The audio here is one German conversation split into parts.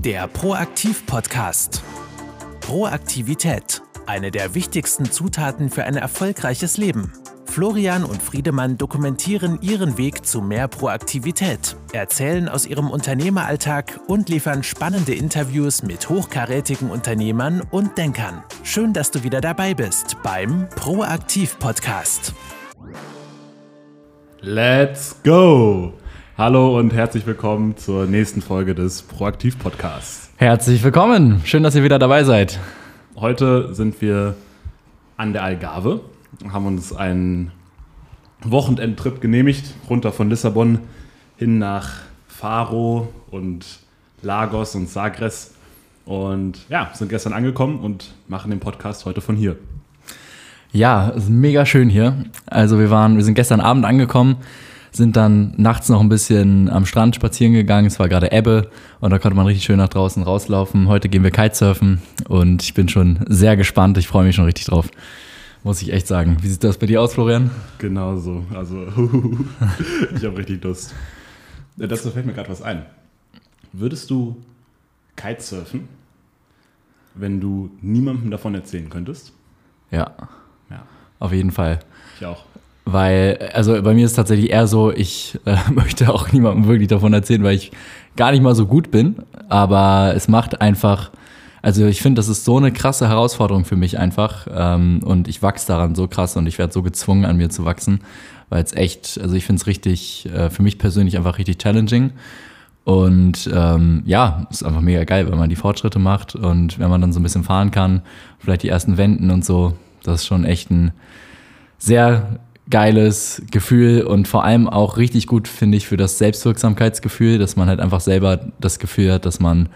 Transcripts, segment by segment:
Der Proaktiv-Podcast. Proaktivität. Eine der wichtigsten Zutaten für ein erfolgreiches Leben. Florian und Friedemann dokumentieren ihren Weg zu mehr Proaktivität, erzählen aus ihrem Unternehmeralltag und liefern spannende Interviews mit hochkarätigen Unternehmern und Denkern. Schön, dass du wieder dabei bist beim Proaktiv-Podcast. Let's go! Hallo und herzlich willkommen zur nächsten Folge des Proaktiv-Podcasts. Herzlich willkommen. Schön, dass ihr wieder dabei seid. Heute sind wir an der Algarve, haben uns einen Wochenendtrip genehmigt, runter von Lissabon hin nach Faro und Lagos und Sagres. Und ja, sind gestern angekommen und machen den Podcast heute von hier. Ja, es ist mega schön hier. Also wir waren, wir sind gestern Abend angekommen sind dann nachts noch ein bisschen am Strand spazieren gegangen. Es war gerade Ebbe und da konnte man richtig schön nach draußen rauslaufen. Heute gehen wir Kitesurfen und ich bin schon sehr gespannt. Ich freue mich schon richtig drauf. Muss ich echt sagen. Wie sieht das bei dir aus, Florian? Genau so. Also, ich habe richtig Lust. Dazu fällt mir gerade was ein. Würdest du Kitesurfen, wenn du niemandem davon erzählen könntest? Ja. Ja. Auf jeden Fall. Ich auch. Weil, also bei mir ist tatsächlich eher so, ich äh, möchte auch niemandem wirklich davon erzählen, weil ich gar nicht mal so gut bin. Aber es macht einfach, also ich finde, das ist so eine krasse Herausforderung für mich einfach. Ähm, und ich wachse daran so krass und ich werde so gezwungen, an mir zu wachsen. Weil es echt, also ich finde es richtig, äh, für mich persönlich einfach richtig challenging. Und ähm, ja, ist einfach mega geil, wenn man die Fortschritte macht und wenn man dann so ein bisschen fahren kann, vielleicht die ersten Wenden und so. Das ist schon echt ein sehr geiles Gefühl und vor allem auch richtig gut, finde ich, für das Selbstwirksamkeitsgefühl, dass man halt einfach selber das Gefühl hat, dass man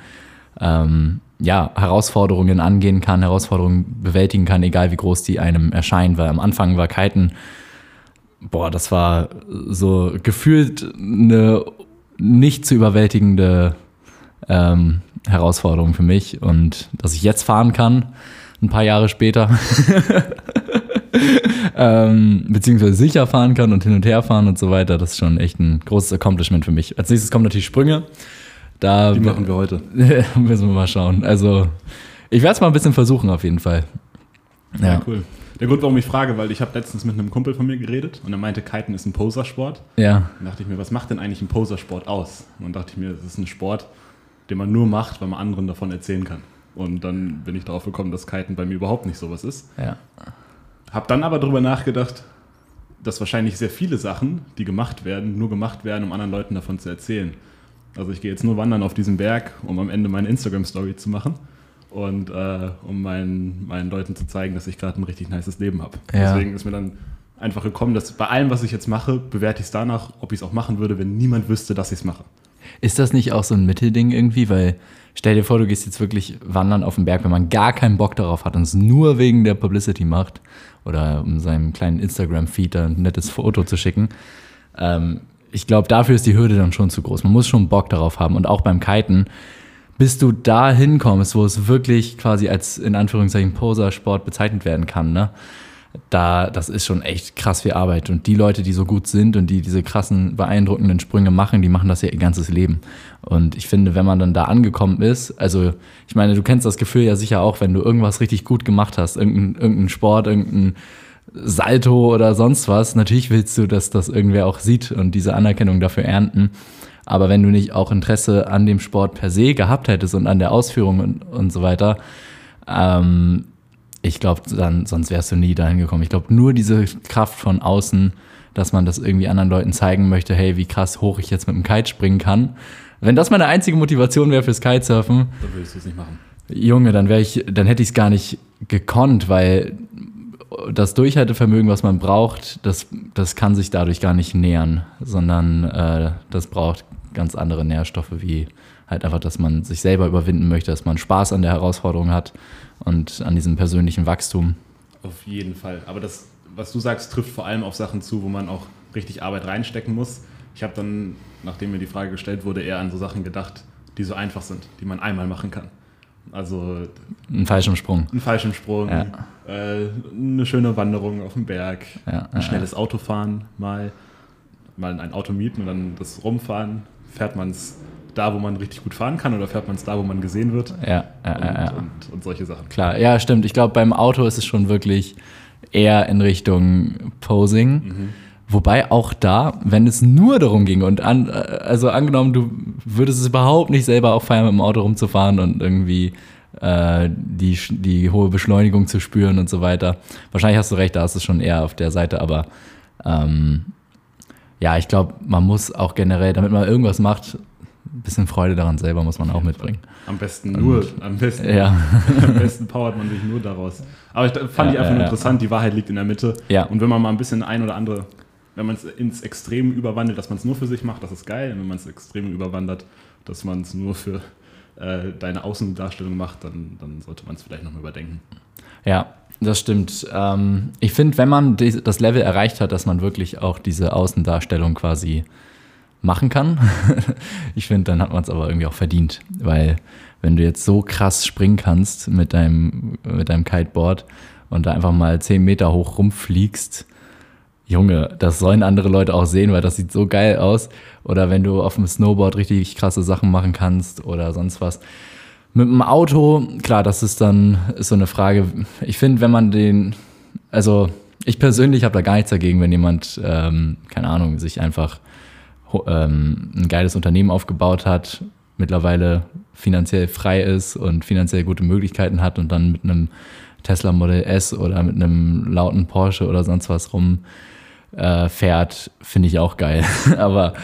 ähm, ja, Herausforderungen angehen kann, Herausforderungen bewältigen kann, egal wie groß die einem erscheinen. Weil am Anfang war Kiten, boah, das war so gefühlt eine nicht zu überwältigende ähm, Herausforderung für mich. Und dass ich jetzt fahren kann, ein paar Jahre später, ähm, beziehungsweise sicher fahren kann und hin und her fahren und so weiter. Das ist schon echt ein großes Accomplishment für mich. Als nächstes kommen natürlich Sprünge. Da Die machen wir heute. müssen wir mal schauen. Also, ich werde es mal ein bisschen versuchen, auf jeden Fall. Ja, ja cool. Der Grund, warum ich frage, weil ich habe letztens mit einem Kumpel von mir geredet und er meinte, Kiten ist ein Posersport. Ja. Dann dachte ich mir, was macht denn eigentlich ein Posersport aus? Und dann dachte ich mir, das ist ein Sport, den man nur macht, weil man anderen davon erzählen kann. Und dann bin ich darauf gekommen, dass Kiten bei mir überhaupt nicht sowas ist. Ja. Hab dann aber darüber nachgedacht, dass wahrscheinlich sehr viele Sachen, die gemacht werden, nur gemacht werden, um anderen Leuten davon zu erzählen. Also ich gehe jetzt nur wandern auf diesem Berg, um am Ende meine Instagram-Story zu machen und äh, um meinen, meinen Leuten zu zeigen, dass ich gerade ein richtig nices Leben habe. Ja. Deswegen ist mir dann einfach gekommen, dass bei allem, was ich jetzt mache, bewerte ich es danach, ob ich es auch machen würde, wenn niemand wüsste, dass ich es mache. Ist das nicht auch so ein Mittelding irgendwie? Weil stell dir vor, du gehst jetzt wirklich wandern auf den Berg, wenn man gar keinen Bock darauf hat und es nur wegen der Publicity macht oder um seinem kleinen Instagram-Feed ein nettes Foto zu schicken. Ähm, ich glaube, dafür ist die Hürde dann schon zu groß. Man muss schon Bock darauf haben. Und auch beim Kiten, bis du da hinkommst, wo es wirklich quasi als in Anführungszeichen Poser-Sport bezeichnet werden kann, ne? Da, das ist schon echt krass viel Arbeit. Und die Leute, die so gut sind und die diese krassen, beeindruckenden Sprünge machen, die machen das ja ihr ganzes Leben. Und ich finde, wenn man dann da angekommen ist, also ich meine, du kennst das Gefühl ja sicher auch, wenn du irgendwas richtig gut gemacht hast, irgendein, irgendein Sport, irgendein Salto oder sonst was, natürlich willst du, dass das irgendwer auch sieht und diese Anerkennung dafür ernten. Aber wenn du nicht auch Interesse an dem Sport per se gehabt hättest und an der Ausführung und, und so weiter, ähm, ich glaube, dann sonst wärst du nie dahin gekommen. Ich glaube, nur diese Kraft von außen, dass man das irgendwie anderen Leuten zeigen möchte, hey, wie krass hoch ich jetzt mit dem Kite springen kann. Wenn das meine einzige Motivation wäre fürs Kitesurfen, dann würdest du es nicht machen. Junge, dann wäre ich, dann hätte ich es gar nicht gekonnt, weil das Durchhaltevermögen, was man braucht, das, das kann sich dadurch gar nicht nähern, sondern äh, das braucht ganz andere Nährstoffe, wie halt einfach, dass man sich selber überwinden möchte, dass man Spaß an der Herausforderung hat und an diesem persönlichen Wachstum. Auf jeden Fall. Aber das, was du sagst, trifft vor allem auf Sachen zu, wo man auch richtig Arbeit reinstecken muss. Ich habe dann, nachdem mir die Frage gestellt wurde, eher an so Sachen gedacht, die so einfach sind, die man einmal machen kann. Also ein Fallschirmsprung. Ein Fallschirmsprung, ja. äh, eine schöne Wanderung auf dem Berg, ja, ein schnelles Autofahren mal, mal ein Auto mieten und dann das rumfahren, fährt man es da, wo man richtig gut fahren kann, oder fährt man es da, wo man gesehen wird? Ja, ja, und, ja. Und, und solche Sachen. Klar, ja, stimmt. Ich glaube, beim Auto ist es schon wirklich eher in Richtung Posing. Wobei auch da, wenn es nur darum ging und an, also angenommen, du würdest es überhaupt nicht selber auch feiern, mit dem Auto rumzufahren und irgendwie äh, die, die hohe Beschleunigung zu spüren und so weiter. Wahrscheinlich hast du recht, da ist es schon eher auf der Seite, aber ähm, ja, ich glaube, man muss auch generell, damit man irgendwas macht, ein bisschen Freude daran selber muss man auch mitbringen. Am besten nur, am besten, Ja, am besten powert man sich nur daraus. Aber ich fand Ja, ich einfach nur ja. interessant, die Wahrheit liegt in der Mitte. Ja. Und wenn man mal ein bisschen ein oder andere, wenn man es ins Extrem überwandelt, dass man es nur für sich macht, das ist geil. Und wenn man es extrem überwandert, dass man es nur für äh, deine Außendarstellung macht, dann, dann sollte man es vielleicht nochmal überdenken. Ja, das stimmt. Ähm, ich finde, wenn man die, das Level erreicht hat, dass man wirklich auch diese Außendarstellung quasi machen kann, ich finde, dann hat man es aber irgendwie auch verdient. Weil wenn du jetzt so krass springen kannst mit deinem, mit deinem Kiteboard und da einfach mal 10 Meter hoch rumfliegst, Junge, das sollen andere Leute auch sehen, weil das sieht so geil aus. Oder wenn du auf dem Snowboard richtig krasse Sachen machen kannst oder sonst was. Mit dem Auto, klar, das ist dann ist so eine Frage. Ich finde, wenn man den, also ich persönlich habe da gar nichts dagegen, wenn jemand, ähm, keine Ahnung, sich einfach ähm, ein geiles Unternehmen aufgebaut hat, mittlerweile finanziell frei ist und finanziell gute Möglichkeiten hat und dann mit einem Tesla Model S oder mit einem lauten Porsche oder sonst was rum äh, fährt, finde ich auch geil. Aber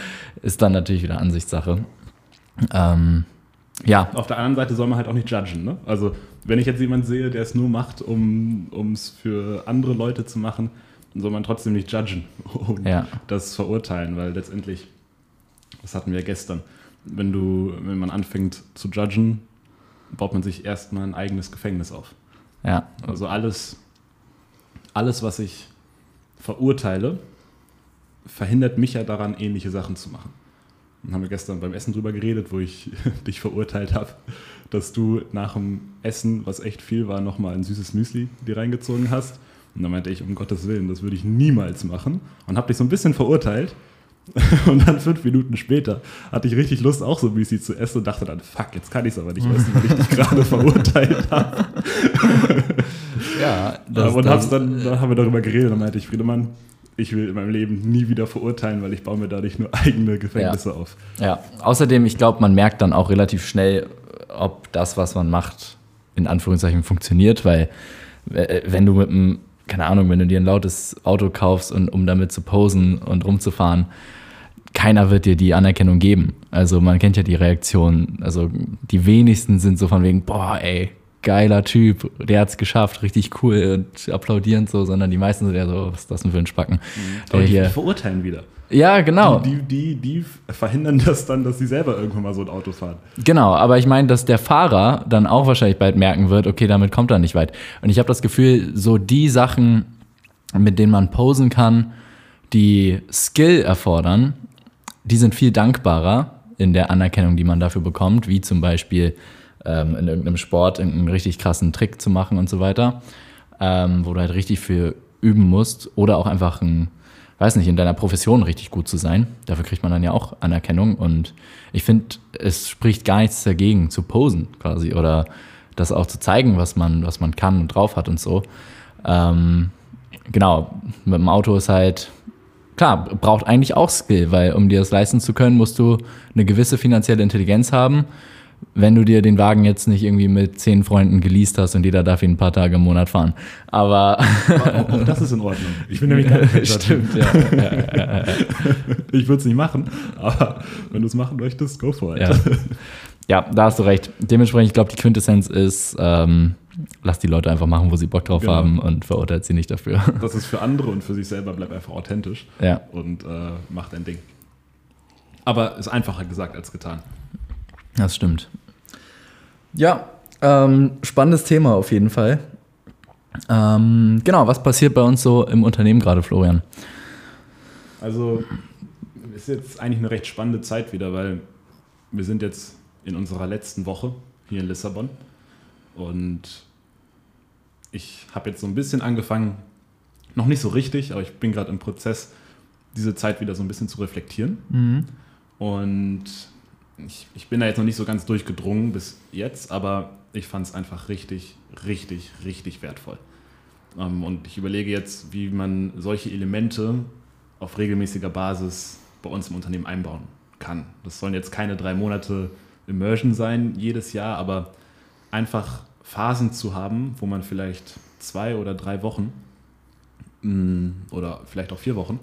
ist dann natürlich wieder Ansichtssache. Ähm, ja, Auf der anderen Seite soll man halt auch nicht judgen. Ne? Also, wenn ich jetzt jemanden sehe, der es nur macht, um es für andere Leute zu machen, dann soll man trotzdem nicht judgen und Ja. das verurteilen, weil letztendlich, das hatten wir gestern, wenn du, wenn man anfängt zu judgen, baut man sich erstmal ein eigenes Gefängnis auf. ja, Also alles, alles, was ich verurteile, verhindert mich ja daran, ähnliche Sachen zu machen. Dann haben wir gestern beim Essen drüber geredet, wo ich dich verurteilt habe, dass du nach dem Essen, was echt viel war, nochmal ein süßes Müsli dir reingezogen hast. Und dann meinte ich, um Gottes Willen, das würde ich niemals machen. Und habe dich so ein bisschen verurteilt. Und dann fünf Minuten später hatte ich richtig Lust, auch so Müsli zu essen und dachte dann, fuck, jetzt kann ich es aber nicht essen, weil ich dich gerade verurteilt habe. ja und hab's dann, dann haben wir darüber geredet und meinte ich, Friedemann, ich will in meinem Leben nie wieder verurteilen, weil ich baue mir dadurch nur eigene Gefängnisse auf. Ja, außerdem, ich glaube, man merkt dann auch relativ schnell, ob das, was man macht, in Anführungszeichen funktioniert, weil äh, wenn du mit einem, keine Ahnung, wenn du dir ein lautes Auto kaufst und um damit zu posen und rumzufahren, keiner wird dir die Anerkennung geben. Also man kennt ja die Reaktion. Also die wenigsten sind so von wegen, boah, ey, geiler Typ, der hat's geschafft, richtig cool und applaudierend so, sondern die meisten sind ja so, was ist das denn für ein Spacken? Aber Der die, hier, die verurteilen wieder. ja, genau. Die, die, die verhindern das dann, dass sie selber irgendwann mal so ein Auto fahren. Genau, aber ich meine, dass der Fahrer dann auch wahrscheinlich bald merken wird, okay, damit kommt er nicht weit. Und ich habe das Gefühl, so die Sachen, mit denen man posen kann, die Skill erfordern, die sind viel dankbarer in der Anerkennung, die man dafür bekommt, wie zum Beispiel ähm, in irgendeinem Sport irgendeinen richtig krassen Trick zu machen und so weiter, ähm, wo du halt richtig viel üben musst oder auch einfach ein, weiß nicht, in deiner Profession richtig gut zu sein. Dafür kriegt man dann ja auch Anerkennung und ich finde, es spricht gar nichts dagegen zu posen quasi oder das auch zu zeigen, was man, was man kann und drauf hat und so. Ähm, genau, mit dem Auto ist halt, klar, braucht eigentlich auch Skill, weil um dir das leisten zu können, musst du eine gewisse finanzielle Intelligenz haben. Wenn du dir den Wagen jetzt nicht irgendwie mit zehn Freunden geleast hast und jeder darf ihn ein paar Tage im Monat fahren. Aber Auch, auch das ist in Ordnung. Ich bin nämlich gar nicht stimmt, ja. Ich würde es nicht machen, aber wenn du es machen möchtest, go for it. Ja. da hast du recht. Dementsprechend, ich glaube, die Quintessenz ist, ähm, lass die Leute einfach machen, wo sie Bock drauf Genau. haben und verurteilt sie nicht dafür. Das ist für andere und für sich selber, bleib einfach authentisch und äh, mach dein Ding. Aber ist einfacher gesagt als getan. Das stimmt. Ja, ähm, spannendes Thema auf jeden Fall. Ähm, genau, was passiert bei uns so im Unternehmen gerade, Florian? Also ist jetzt eigentlich eine recht spannende Zeit wieder, weil wir sind jetzt in unserer letzten Woche hier in Lissabon und ich habe jetzt so ein bisschen angefangen, noch nicht so richtig, aber ich bin gerade im Prozess, diese Zeit wieder so ein bisschen zu reflektieren. Und ich, ich bin da jetzt noch nicht so ganz durchgedrungen bis jetzt, aber ich fand es einfach richtig, richtig, richtig wertvoll. Ähm, und ich überlege jetzt, wie man solche Elemente auf regelmäßiger Basis bei uns im Unternehmen einbauen kann. Das sollen jetzt keine drei Monate Immersion sein jedes Jahr, aber einfach Phasen zu haben, wo man vielleicht zwei oder drei Wochen mm, oder vielleicht auch vier Wochen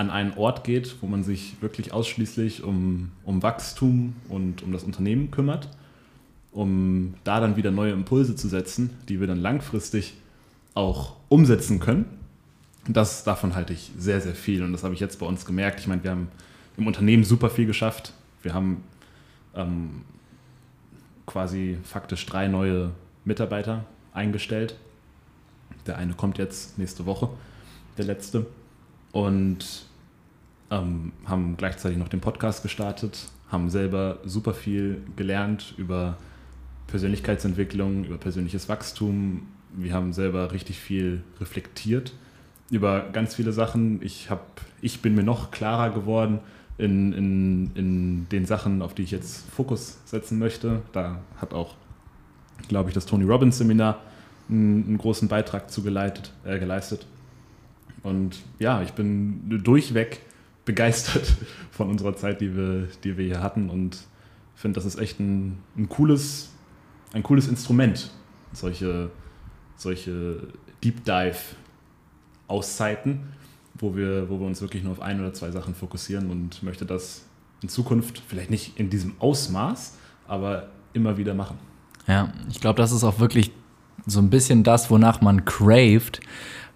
an einen Ort geht, wo man sich wirklich ausschließlich um, um Wachstum und um das Unternehmen kümmert, um da dann wieder neue Impulse zu setzen, die wir dann langfristig auch umsetzen können. Das, davon halte ich sehr, sehr viel und das habe ich jetzt bei uns gemerkt. Ich meine, wir haben im Unternehmen super viel geschafft. Wir haben ähm, quasi faktisch drei neue Mitarbeiter eingestellt. Der eine kommt jetzt nächste Woche, der letzte. Und ähm, haben gleichzeitig noch den Podcast gestartet, haben selber super viel gelernt über Persönlichkeitsentwicklung, über persönliches Wachstum. Wir haben selber richtig viel reflektiert über ganz viele Sachen. Ich, hab, ich bin mir noch klarer geworden in, in, in den Sachen, auf die ich jetzt Fokus setzen möchte. Da hat auch, glaube ich, das Tony Robbins Seminar einen, einen großen Beitrag zu äh, geleistet. Und ja, ich bin durchweg begeistert von unserer Zeit, die wir, die wir hier hatten und finde, das ist echt ein, ein, cooles, ein cooles Instrument, solche, solche Deep Dive Auszeiten, wo wir, wo wir uns wirklich nur auf ein oder zwei Sachen fokussieren und möchte das in Zukunft vielleicht nicht in diesem Ausmaß, aber immer wieder machen. Ja, ich glaube, das ist auch wirklich so ein bisschen das, wonach man craved,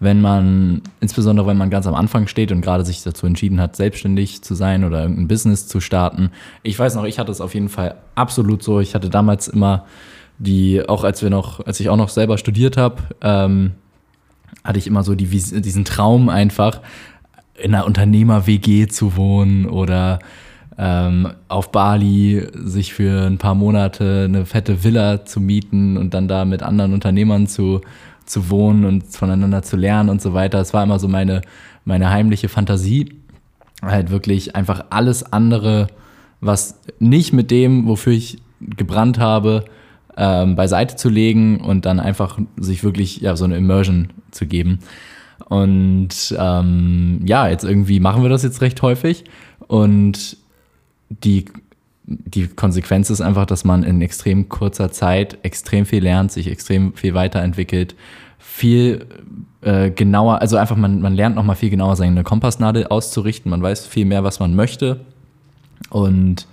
wenn man, insbesondere wenn man ganz am Anfang steht und gerade sich dazu entschieden hat, selbstständig zu sein oder irgendein Business zu starten. Ich weiß noch, ich hatte es auf jeden Fall absolut so. Ich hatte damals immer die, auch als wir noch, als ich auch noch selber studiert habe, ähm, hatte ich immer so die, diesen Traum einfach, in einer Unternehmer-WG zu wohnen oder ähm, auf Bali sich für ein paar Monate eine fette Villa zu mieten und dann da mit anderen Unternehmern zu, zu wohnen und voneinander zu lernen und so weiter. Das war immer so meine, meine heimliche Fantasie. Halt wirklich einfach alles andere, was nicht mit dem, wofür ich gebrannt habe, ähm, beiseite zu legen und dann einfach sich wirklich ja, so eine Immersion zu geben. Und ähm, ja, jetzt irgendwie machen wir das jetzt recht häufig. Und die, die Konsequenz ist einfach, dass man in extrem kurzer Zeit extrem viel lernt, sich extrem viel weiterentwickelt, viel äh, genauer, also einfach man, man lernt nochmal viel genauer seine Kompassnadel auszurichten, man weiß viel mehr, was man möchte. Und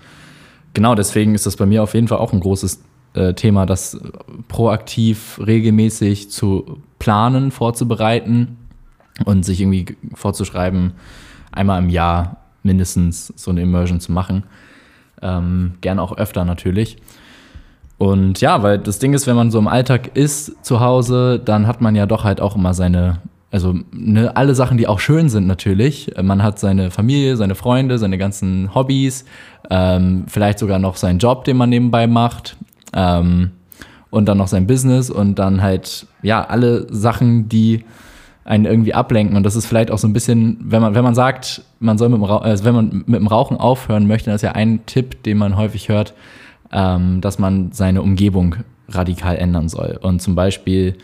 genau deswegen ist das bei mir auf jeden Fall auch ein großes äh, Thema, das proaktiv, regelmäßig zu planen, vorzubereiten und sich irgendwie vorzuschreiben, einmal im Jahr mindestens so eine Immersion zu machen. Ähm, gerne auch öfter natürlich. Und ja, weil das Ding ist, wenn man so im Alltag ist zu Hause, dann hat man ja doch halt auch immer seine, also ne, alle Sachen, die auch schön sind natürlich. Man hat seine Familie, seine Freunde, seine ganzen Hobbys, ähm, vielleicht sogar noch seinen Job, den man nebenbei macht. Ähm, und dann noch sein Business und dann halt, ja, alle Sachen, die einen irgendwie ablenken. Und das ist vielleicht auch so ein bisschen, wenn man, wenn man sagt, man soll mit dem, also wenn man mit dem Rauchen aufhören möchte, das ist ja ein Tipp, den man häufig hört, ähm, dass man seine Umgebung radikal ändern soll. Und zum Beispiel,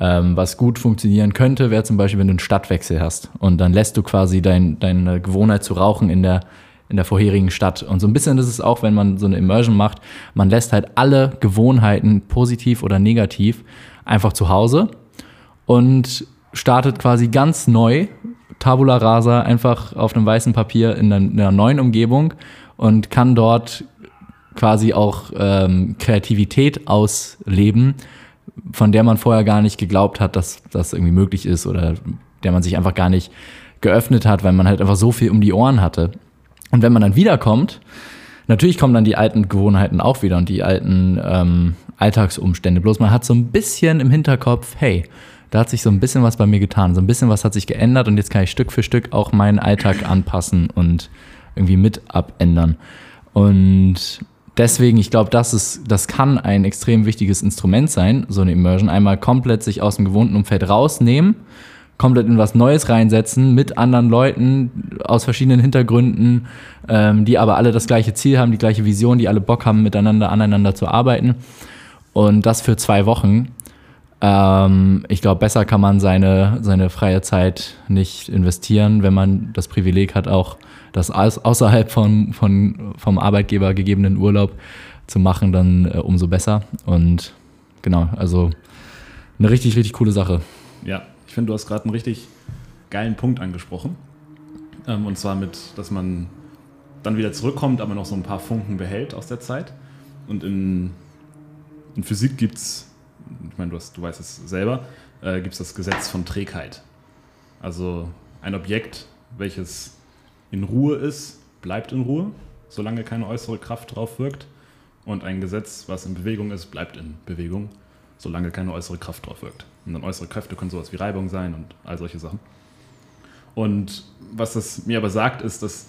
ähm, was gut funktionieren könnte, wäre zum Beispiel, wenn du einen Stadtwechsel hast. Und dann lässt du quasi dein, deine Gewohnheit zu rauchen in der, in der vorherigen Stadt. Und so ein bisschen ist es auch, wenn man so eine Immersion macht, man lässt halt alle Gewohnheiten, positiv oder negativ, einfach zu Hause und startet quasi ganz neu, Tabula rasa, einfach auf einem weißen Papier in einer, in einer neuen Umgebung und kann dort quasi auch ähm, Kreativität ausleben, von der man vorher gar nicht geglaubt hat, dass das irgendwie möglich ist oder der man sich einfach gar nicht geöffnet hat, weil man halt einfach so viel um die Ohren hatte. Und wenn man dann wiederkommt, natürlich kommen dann die alten Gewohnheiten auch wieder und die alten ähm, Alltagsumstände. Bloß man hat so ein bisschen im Hinterkopf, hey, da hat sich so ein bisschen was bei mir getan. So ein bisschen was hat sich geändert und jetzt kann ich Stück für Stück auch meinen Alltag anpassen und irgendwie mit abändern. Und deswegen, ich glaube, das ist, das kann ein extrem wichtiges Instrument sein, so eine Immersion. Einmal komplett sich aus dem gewohnten Umfeld rausnehmen, komplett in was Neues reinsetzen mit anderen Leuten aus verschiedenen Hintergründen, ähm, die aber alle das gleiche Ziel haben, die gleiche Vision, die alle Bock haben, miteinander aneinander zu arbeiten. Und das für zwei Wochen. Ähm, ich glaube, besser kann man seine, seine freie Zeit nicht investieren, wenn man das Privileg hat, auch das außerhalb von, von, vom Arbeitgeber gegebenen Urlaub zu machen, dann äh, umso besser. Und genau, also eine richtig, richtig coole Sache. Ja, ich finde, du hast gerade einen richtig geilen Punkt angesprochen. Ähm, und zwar mit, dass man dann wieder zurückkommt, aber noch so ein paar Funken behält aus der Zeit. Und in, in Physik gibt es, ich meine, du, hast, du weißt es selber, äh, gibt es das Gesetz von Trägheit. Also ein Objekt, welches in Ruhe ist, bleibt in Ruhe, solange keine äußere Kraft drauf wirkt. Und ein Gesetz, was in Bewegung ist, bleibt in Bewegung, solange keine äußere Kraft drauf wirkt. Und dann äußere Kräfte können sowas wie Reibung sein und all solche Sachen. Und was das mir aber sagt, ist, dass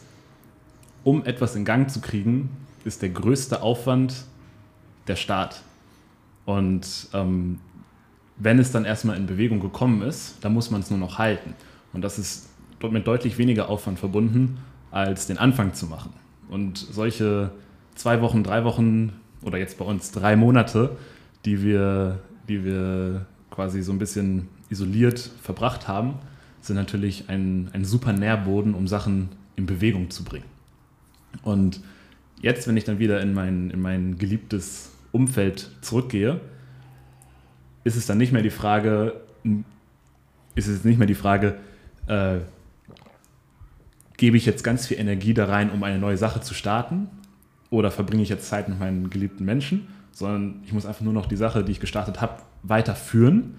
um etwas in Gang zu kriegen, ist der größte Aufwand der Start. Und ähm, wenn es dann erstmal in Bewegung gekommen ist, dann muss man es nur noch halten. Und das ist mit deutlich weniger Aufwand verbunden, als den Anfang zu machen. Und solche zwei Wochen, drei Wochen oder jetzt bei uns drei Monate, die wir, die wir quasi so ein bisschen isoliert verbracht haben, sind natürlich ein, ein super Nährboden, um Sachen in Bewegung zu bringen. Und jetzt, wenn ich dann wieder in mein, in mein geliebtes Umfeld zurückgehe, ist es dann nicht mehr die Frage, ist es nicht mehr die Frage, äh, gebe ich jetzt ganz viel Energie da rein, um eine neue Sache zu starten? Oder verbringe ich jetzt Zeit mit meinen geliebten Menschen? Sondern ich muss einfach nur noch die Sache, die ich gestartet habe, weiterführen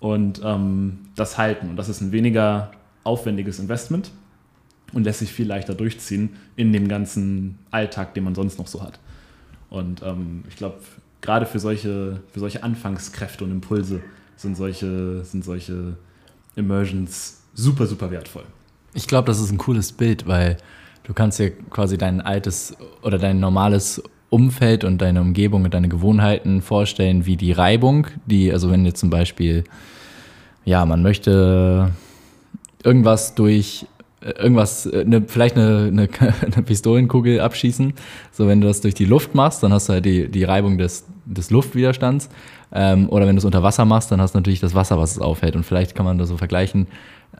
und ähm, das halten. Und das ist ein weniger aufwendiges Investment und lässt sich viel leichter durchziehen in dem ganzen Alltag, den man sonst noch so hat. Und ähm, ich glaube, gerade für solche, für solche Anfangskräfte und Impulse sind solche, sind solche Immersions super, super wertvoll. Ich glaube, das ist ein cooles Bild, weil du kannst dir quasi dein altes oder dein normales Umfeld und deine Umgebung und deine Gewohnheiten vorstellen wie die Reibung, die, also wenn jetzt zum Beispiel, ja, man möchte irgendwas durch irgendwas, eine, vielleicht eine, eine, eine, Pistolenkugel abschießen. So, wenn du das durch die Luft machst, dann hast du halt die, die Reibung des, des Luftwiderstands. Ähm, oder wenn du es unter Wasser machst, dann hast du natürlich das Wasser, was es aufhält. Und vielleicht kann man das so vergleichen.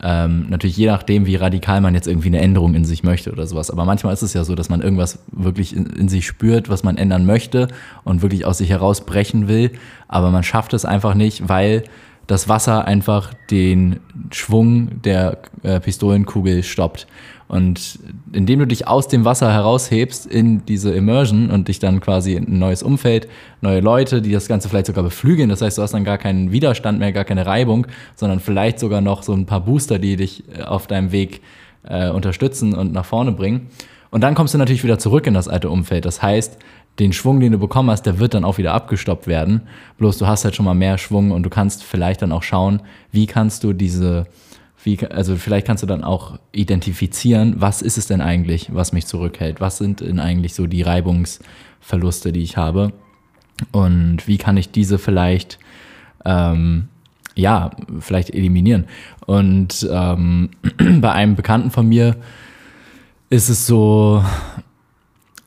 Ähm, natürlich je nachdem, wie radikal man jetzt irgendwie eine Änderung in sich möchte oder sowas. Aber manchmal ist es ja so, dass man irgendwas wirklich in, in sich spürt, was man ändern möchte und wirklich aus sich herausbrechen will. Aber man schafft es einfach nicht, weil das Wasser einfach den Schwung der äh, Pistolenkugel stoppt. Und indem du dich aus dem Wasser heraushebst in diese Immersion und dich dann quasi in ein neues Umfeld, neue Leute, die das Ganze vielleicht sogar beflügeln, das heißt, du hast dann gar keinen Widerstand mehr, gar keine Reibung, sondern vielleicht sogar noch so ein paar Booster, die dich äh, auf deinem Weg äh, unterstützen und nach vorne bringen. Und dann kommst du natürlich wieder zurück in das alte Umfeld. Das heißt, den Schwung, den du bekommen hast, der wird dann auch wieder abgestoppt werden. Bloß du hast halt schon mal mehr Schwung und du kannst vielleicht dann auch schauen, wie kannst du diese, wie, also vielleicht kannst du dann auch identifizieren, was ist es denn eigentlich, was mich zurückhält? Was sind denn eigentlich so die Reibungsverluste, die ich habe? Und wie kann ich diese vielleicht, ähm, ja, vielleicht eliminieren? Und ähm, bei einem Bekannten von mir ist es so,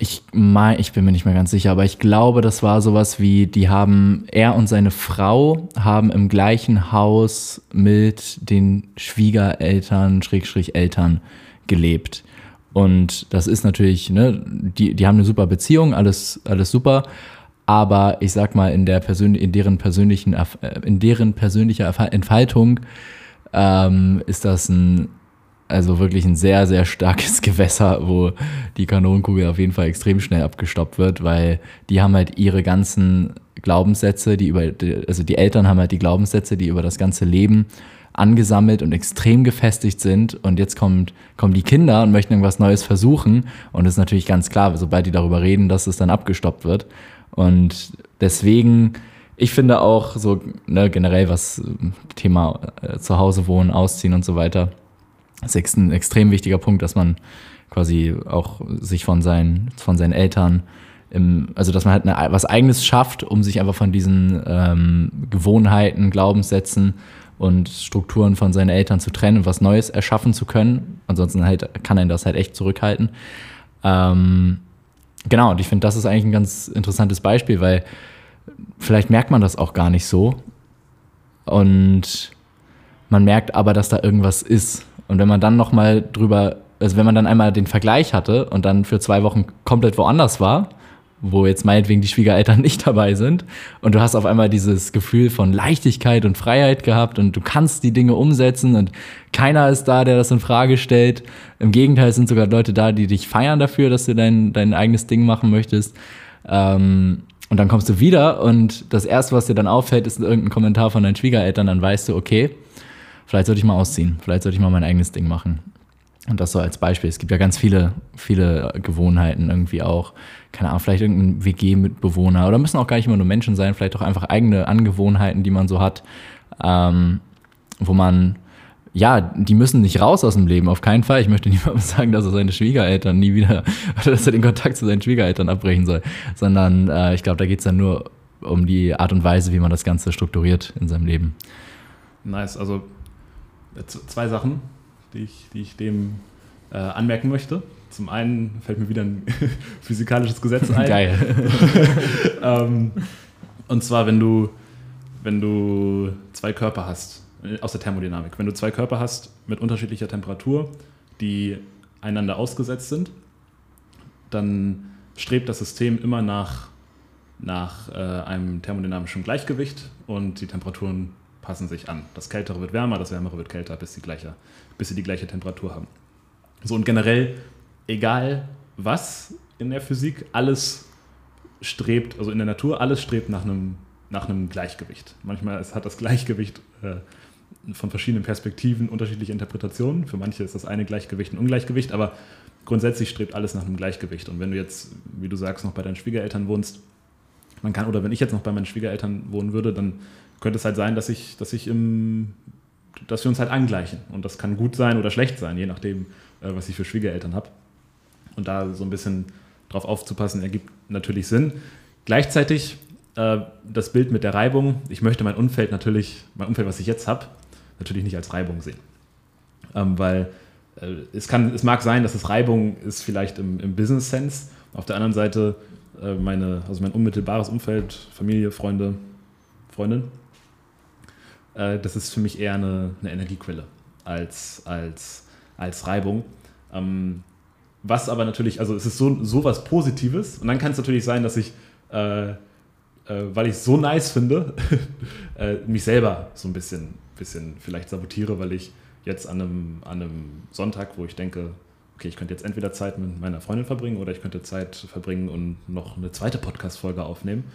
ich mein, ich bin mir nicht mehr ganz sicher, aber ich glaube, das war sowas wie, die haben, er und seine Frau haben im gleichen Haus mit den Schwiegereltern, Schrägstrich Eltern gelebt. Und das ist natürlich, ne, die, die haben eine super Beziehung, alles, alles super. Aber ich sag mal, in der Persön in deren persönlichen, in deren persönlicher Entfaltung ähm, ist das ein also wirklich ein sehr, sehr starkes Gewässer, wo die Kanonenkugel auf jeden Fall extrem schnell abgestoppt wird, weil die haben halt ihre ganzen Glaubenssätze, die über, also die Eltern haben halt die Glaubenssätze, die über das ganze Leben angesammelt und extrem gefestigt sind. Und jetzt kommt, kommen die Kinder und möchten irgendwas Neues versuchen. Und es ist natürlich ganz klar, sobald die darüber reden, dass es dann abgestoppt wird. Und deswegen, ich finde auch so ne, generell was Thema äh, zu Hause wohnen, ausziehen und so weiter, das ist ein extrem wichtiger Punkt, dass man quasi auch sich von seinen, von seinen Eltern im, also dass man halt eine, was Eigenes schafft, um sich einfach von diesen ähm, Gewohnheiten, Glaubenssätzen und Strukturen von seinen Eltern zu trennen und was Neues erschaffen zu können. Ansonsten halt kann einen das halt echt zurückhalten. Ähm, genau, und ich finde, das ist eigentlich ein ganz interessantes Beispiel, weil vielleicht merkt man das auch gar nicht so. Und man merkt aber, dass da irgendwas ist. Und wenn man dann nochmal drüber, also wenn man dann einmal den Vergleich hatte und dann für zwei Wochen komplett woanders war, wo jetzt meinetwegen die Schwiegereltern nicht dabei sind und du hast auf einmal dieses Gefühl von Leichtigkeit und Freiheit gehabt und du kannst die Dinge umsetzen und keiner ist da, der das in Frage stellt. Im Gegenteil sind sogar Leute da, die dich feiern dafür, dass du dein, dein eigenes Ding machen möchtest. Ähm, und dann kommst du wieder und das erste, was dir dann auffällt, ist irgendein Kommentar von deinen Schwiegereltern, dann weißt du, okay, vielleicht sollte ich mal ausziehen, vielleicht sollte ich mal mein eigenes Ding machen. Und das so als Beispiel. Es gibt ja ganz viele, viele Gewohnheiten irgendwie auch. Keine Ahnung, vielleicht irgendein WG-Mitbewohner oder müssen auch gar nicht immer nur Menschen sein, vielleicht auch einfach eigene Angewohnheiten, die man so hat, ähm, wo man, ja, die müssen nicht raus aus dem Leben, auf keinen Fall. Ich möchte niemandem sagen, dass er seine Schwiegereltern nie wieder, oder dass er den Kontakt zu seinen Schwiegereltern abbrechen soll, sondern äh, ich glaube, da geht es dann nur um die Art und Weise, wie man das Ganze strukturiert in seinem Leben. Nice, also zwei Sachen die ich, die ich dem äh, anmerken möchte. Zum einen fällt mir wieder ein physikalisches Gesetz ein. Geil. ähm, und zwar, wenn du, wenn du zwei Körper hast, äh, aus der Thermodynamik, wenn du zwei Körper hast mit unterschiedlicher Temperatur, die einander ausgesetzt sind, dann strebt das System immer nach, nach äh, einem thermodynamischen Gleichgewicht und die Temperaturen passen sich an. Das Kältere wird wärmer, das Wärmere wird kälter, bis sie, gleiche, bis sie die gleiche Temperatur haben. So und generell, egal was in der Physik, alles strebt, also in der Natur, alles strebt nach einem, nach einem Gleichgewicht. Manchmal hat das Gleichgewicht äh, von verschiedenen Perspektiven unterschiedliche Interpretationen. Für manche ist das eine Gleichgewicht ein Ungleichgewicht, aber grundsätzlich strebt alles nach einem Gleichgewicht. Und wenn du jetzt, wie du sagst, noch bei deinen Schwiegereltern wohnst, man kann, oder wenn ich jetzt noch bei meinen Schwiegereltern wohnen würde, dann könnte es halt sein, dass ich, dass ich im, dass wir uns halt angleichen. Und das kann gut sein oder schlecht sein, je nachdem, äh, was ich für Schwiegereltern habe. Und da so ein bisschen drauf aufzupassen, ergibt natürlich Sinn. Gleichzeitig äh, das Bild mit der Reibung. Ich möchte mein Umfeld natürlich, mein Umfeld, was ich jetzt habe, natürlich nicht als Reibung sehen. Ähm, weil äh, es, kann, es mag sein, dass es Reibung ist, vielleicht im, im Business-Sense. Auf der anderen Seite äh, meine, also mein unmittelbares Umfeld, Familie, Freunde, Freundin, äh, das ist für mich eher eine, eine Energiequelle als, als, als Reibung. Ähm, was aber natürlich, also es ist so, so was Positives und dann kann es natürlich sein, dass ich, äh, äh, weil ich es so nice finde, äh, mich selber so ein bisschen, bisschen vielleicht sabotiere, weil ich jetzt an einem, an einem Sonntag, wo ich denke, okay, ich könnte jetzt entweder Zeit mit meiner Freundin verbringen oder ich könnte Zeit verbringen und noch eine zweite Podcast-Folge aufnehmen,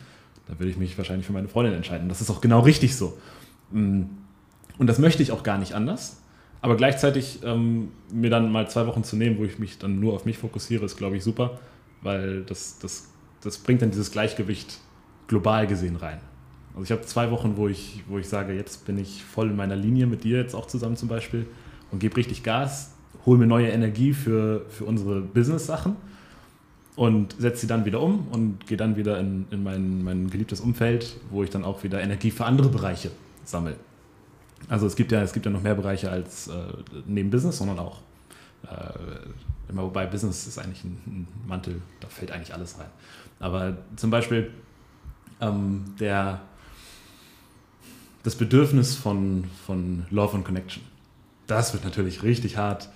da würde ich mich wahrscheinlich für meine Freundin entscheiden. Das ist auch genau richtig so. Mm. Und das möchte ich auch gar nicht anders. Aber gleichzeitig ähm, mir dann mal zwei Wochen zu nehmen, wo ich mich dann nur auf mich fokussiere, ist, glaube ich, super, weil das, das, das bringt dann dieses Gleichgewicht global gesehen rein. Also ich habe zwei Wochen, wo ich, wo ich sage, jetzt bin ich voll in meiner Linie mit dir jetzt auch zusammen zum Beispiel und gebe richtig Gas, hole mir neue Energie für, für unsere Business-Sachen und setze sie dann wieder um und gehe dann wieder in, in mein, mein geliebtes Umfeld, wo ich dann auch wieder Energie für andere Bereiche sammle. Also es gibt ja, es gibt ja noch mehr Bereiche als äh, neben Business, sondern auch äh, immer wobei Business ist eigentlich ein, ein, Mantel, da fällt eigentlich alles rein. Aber zum Beispiel ähm, der, das Bedürfnis von, von Love und Connection, das wird natürlich richtig hart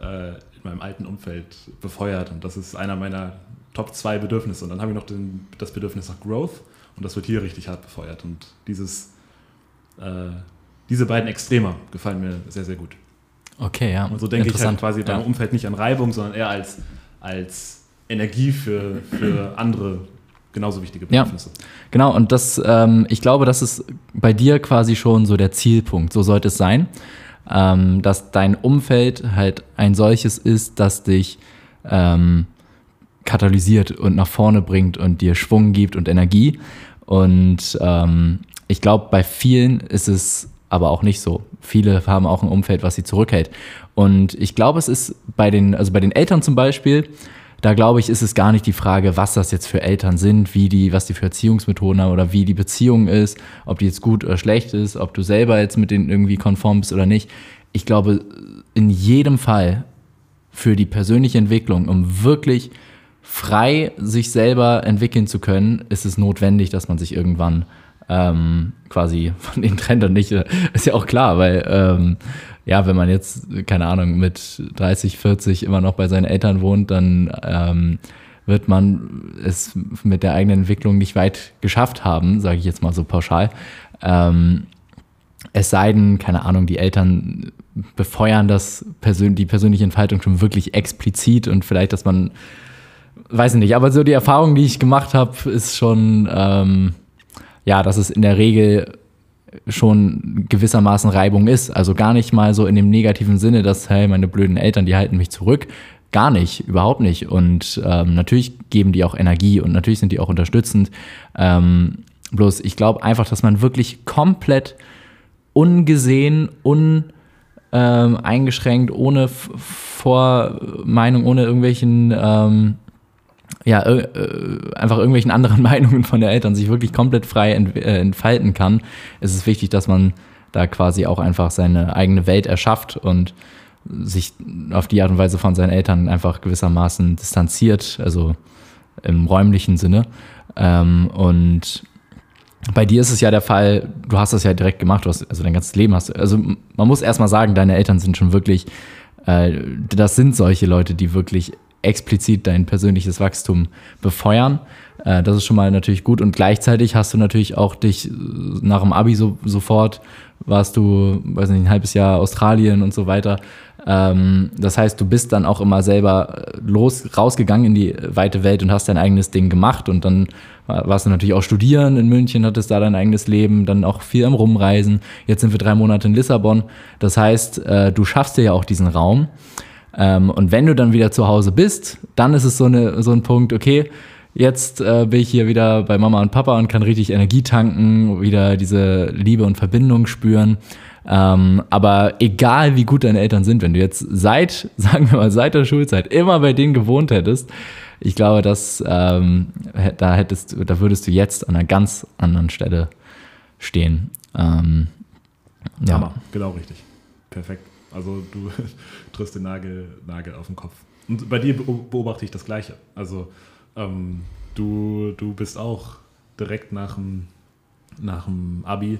äh, in meinem alten Umfeld befeuert und das ist einer meiner Top 2 Bedürfnisse. Und dann habe ich noch den, das Bedürfnis nach Growth und das wird hier richtig hart befeuert. Und dieses diese beiden Extremer gefallen mir sehr, sehr gut. Okay, ja. Und so denke ich halt quasi ja. beim Umfeld nicht an Reibung, sondern eher als, als Energie für, für andere genauso wichtige Bedürfnisse. Ja, genau, und das, ähm, ich glaube, das ist bei dir quasi schon so der Zielpunkt. So sollte es sein, ähm, dass dein Umfeld halt ein solches ist, das dich ähm, katalysiert und nach vorne bringt und dir Schwung gibt und Energie. Und ähm, ich glaube, bei vielen ist es aber auch nicht so. Viele haben auch ein Umfeld, was sie zurückhält. Und ich glaube, es ist bei den, also bei den Eltern zum Beispiel, da glaube ich, ist es gar nicht die Frage, was das jetzt für Eltern sind, wie die, was die für Erziehungsmethoden haben oder wie die Beziehung ist, ob die jetzt gut oder schlecht ist, ob du selber jetzt mit denen irgendwie konform bist oder nicht. Ich glaube, in jedem Fall für die persönliche Entwicklung, um wirklich frei sich selber entwickeln zu können, ist es notwendig, dass man sich irgendwann ähm, quasi von den Trendern nicht, ist ja auch klar, weil ähm, ja, wenn man jetzt, keine Ahnung, mit 30, 40 immer noch bei seinen Eltern wohnt, dann ähm, wird man es mit der eigenen Entwicklung nicht weit geschafft haben, sage ich jetzt mal so pauschal. Ähm, es sei denn, keine Ahnung, die Eltern befeuern das Persön die persönliche Entfaltung schon wirklich explizit und vielleicht, dass man, weiß ich nicht, aber so die Erfahrung, die ich gemacht habe, ist schon, ähm, ja, dass es in der Regel schon gewissermaßen Reibung ist. Also gar nicht mal so in dem negativen Sinne, dass, hey, meine blöden Eltern, die halten mich zurück. Gar nicht, überhaupt nicht. Und ähm, natürlich geben die auch Energie und natürlich sind die auch unterstützend. Ähm, bloß ich glaube einfach, dass man wirklich komplett ungesehen, uneingeschränkt, ähm, ohne Vormeinung, ohne irgendwelchen ähm, ja, äh, einfach irgendwelchen anderen Meinungen von der Eltern sich wirklich komplett frei äh, entfalten kann, ist es wichtig, dass man da quasi auch einfach seine eigene Welt erschafft und sich auf die Art und Weise von seinen Eltern einfach gewissermaßen distanziert, also im räumlichen Sinne. Ähm, und bei dir ist es ja der Fall, du hast das ja direkt gemacht, hast, also dein ganzes Leben hast du, also man muss erstmal sagen, deine Eltern sind schon wirklich, äh, das sind solche Leute, die wirklich explizit dein persönliches Wachstum befeuern. Äh, das ist schon mal natürlich gut. Und gleichzeitig hast du natürlich auch dich äh, nach dem Abi so, sofort, warst du, weiß nicht, ein halbes Jahr Australien und so weiter. Ähm, das heißt, du bist dann auch immer selber äh, los, rausgegangen in die weite Welt und hast dein eigenes Ding gemacht. Und dann warst du natürlich auch studieren in München, hattest da dein eigenes Leben, dann auch viel am Rumreisen. Jetzt sind wir drei Monate in Lissabon. Das heißt, du schaffst dir ja auch diesen Raum. Ähm, und wenn du dann wieder zu Hause bist, dann ist es so, eine, so ein Punkt, okay, jetzt äh, bin ich hier wieder bei Mama und Papa und kann richtig Energie tanken, wieder diese Liebe und Verbindung spüren. Ähm, aber egal wie gut deine Eltern sind, wenn du jetzt seit, sagen wir mal, seit der Schulzeit immer bei denen gewohnt hättest, ich glaube, dass ähm, da hättest, da würdest du jetzt an einer ganz anderen Stelle stehen. Ähm, ja. Hammer, genau richtig. Perfekt. Also du triffst den Nagel, Nagel auf den Kopf. Und bei dir beobachte ich das Gleiche. Also ähm, du, du bist auch direkt nach dem, nach dem Abi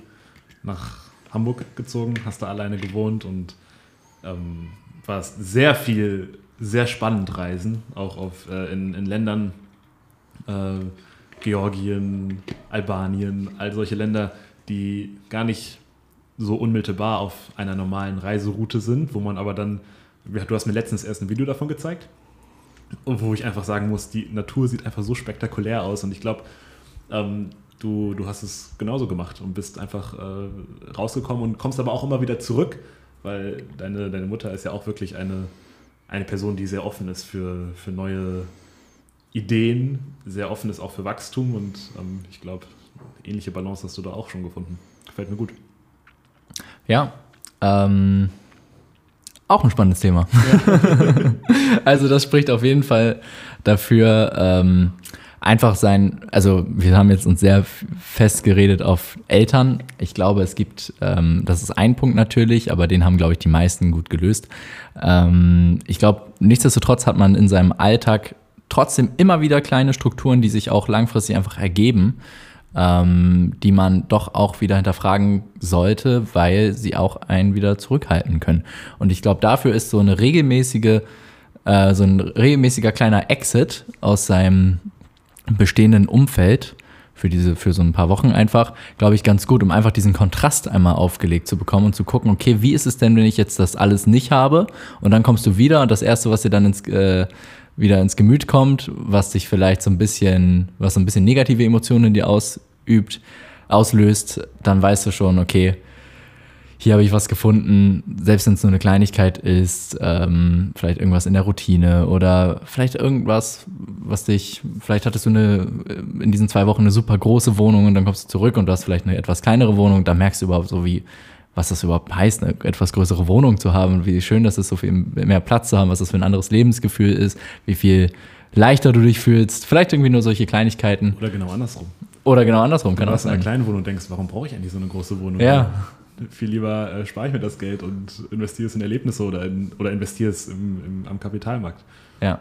nach Hamburg gezogen, hast da alleine gewohnt und ähm, warst sehr viel, sehr spannend reisen, auch auf, äh, in, in Ländern, äh, Georgien, Albanien, all solche Länder, die gar nicht so unmittelbar auf einer normalen Reiseroute sind, wo man aber dann, du hast mir letztens erst ein Video davon gezeigt, wo ich einfach sagen muss, die Natur sieht einfach so spektakulär aus und ich glaube, ähm, du, du hast es genauso gemacht und bist einfach äh, rausgekommen und kommst aber auch immer wieder zurück, weil deine, deine Mutter ist ja auch wirklich eine, eine Person, die sehr offen ist für, für neue Ideen, sehr offen ist auch für Wachstum und ähm, ich glaube, ähnliche Balance hast du da auch schon gefunden. Gefällt mir gut. Ja, ähm, auch ein spannendes Thema. Ja. also das spricht auf jeden Fall dafür, ähm, einfach sein, also wir haben jetzt uns sehr fest geredet auf Eltern. Ich glaube, es gibt, ähm, das ist ein Punkt natürlich, aber den haben, glaube ich, die meisten gut gelöst. Ähm, ich glaube, nichtsdestotrotz hat man in seinem Alltag trotzdem immer wieder kleine Strukturen, die sich auch langfristig einfach ergeben ähm, die man doch auch wieder hinterfragen sollte, weil sie auch einen wieder zurückhalten können. Und ich glaube, dafür ist so eine regelmäßige, äh, so ein regelmäßiger kleiner Exit aus seinem bestehenden Umfeld für diese, für so ein paar Wochen einfach, glaube ich, ganz gut, um einfach diesen Kontrast einmal aufgelegt zu bekommen und zu gucken, okay, wie ist es denn, wenn ich jetzt das alles nicht habe? Und dann kommst du wieder und das erste, was dir dann ins, äh, wieder ins Gemüt kommt, was dich vielleicht so ein bisschen, was so ein bisschen negative Emotionen in dir ausübt, auslöst, dann weißt du schon, okay, hier habe ich was gefunden, selbst wenn es nur eine Kleinigkeit ist, ähm, vielleicht irgendwas in der Routine oder vielleicht irgendwas, was dich, vielleicht hattest du eine, in diesen zwei Wochen eine super große Wohnung und dann kommst du zurück und du hast vielleicht eine etwas kleinere Wohnung, da merkst du überhaupt so, wie, was das überhaupt heißt, eine etwas größere Wohnung zu haben, wie schön das ist, so viel mehr Platz zu haben, was das für ein anderes Lebensgefühl ist, wie viel leichter du dich fühlst. Vielleicht irgendwie nur solche Kleinigkeiten. Oder genau andersrum. Oder genau andersrum, Du kann auch warst in einer sein. kleinen Wohnung und denkst, warum brauche ich eigentlich so eine große Wohnung? Ja. Viel lieber äh, spare ich mir das Geld und investiere es in Erlebnisse oder, in, oder investiere es im, im, am Kapitalmarkt. Ja.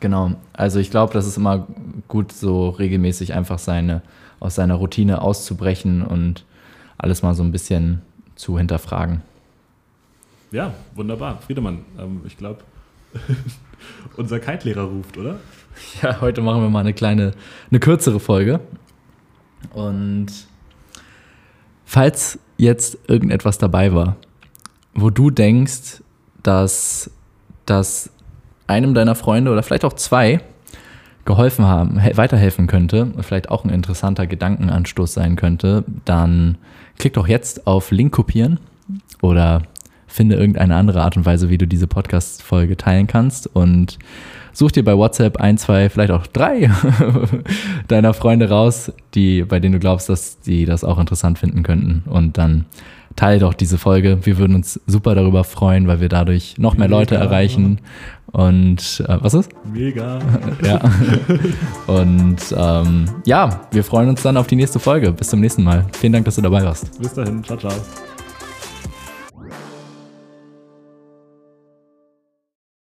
Genau. Also ich glaube, das ist immer gut, so regelmäßig einfach seine, aus seiner Routine auszubrechen und alles mal so ein bisschen zu hinterfragen. Ja, wunderbar. Friedemann, ähm, ich glaube, unser Kite-Lehrer ruft, oder? Ja, heute machen wir mal eine kleine, eine kürzere Folge. Und falls jetzt irgendetwas dabei war, wo du denkst, dass das einem deiner Freunde oder vielleicht auch zwei geholfen haben, he- weiterhelfen könnte und vielleicht auch ein interessanter Gedankenanstoß sein könnte, dann klick doch jetzt auf Link kopieren oder finde irgendeine andere Art und Weise, wie du diese Podcast-Folge teilen kannst und such dir bei WhatsApp ein, zwei, vielleicht auch drei deiner Freunde raus, die, bei denen du glaubst, dass die das auch interessant finden könnten. Und dann teile doch diese Folge. Wir würden uns super darüber freuen, weil wir dadurch noch mehr Leute Mega. erreichen. Und äh, was ist? Mega. Ja. Und ähm, ja, wir freuen uns dann auf die nächste Folge. Bis zum nächsten Mal. Vielen Dank, dass du dabei warst. Bis dahin. Ciao, ciao.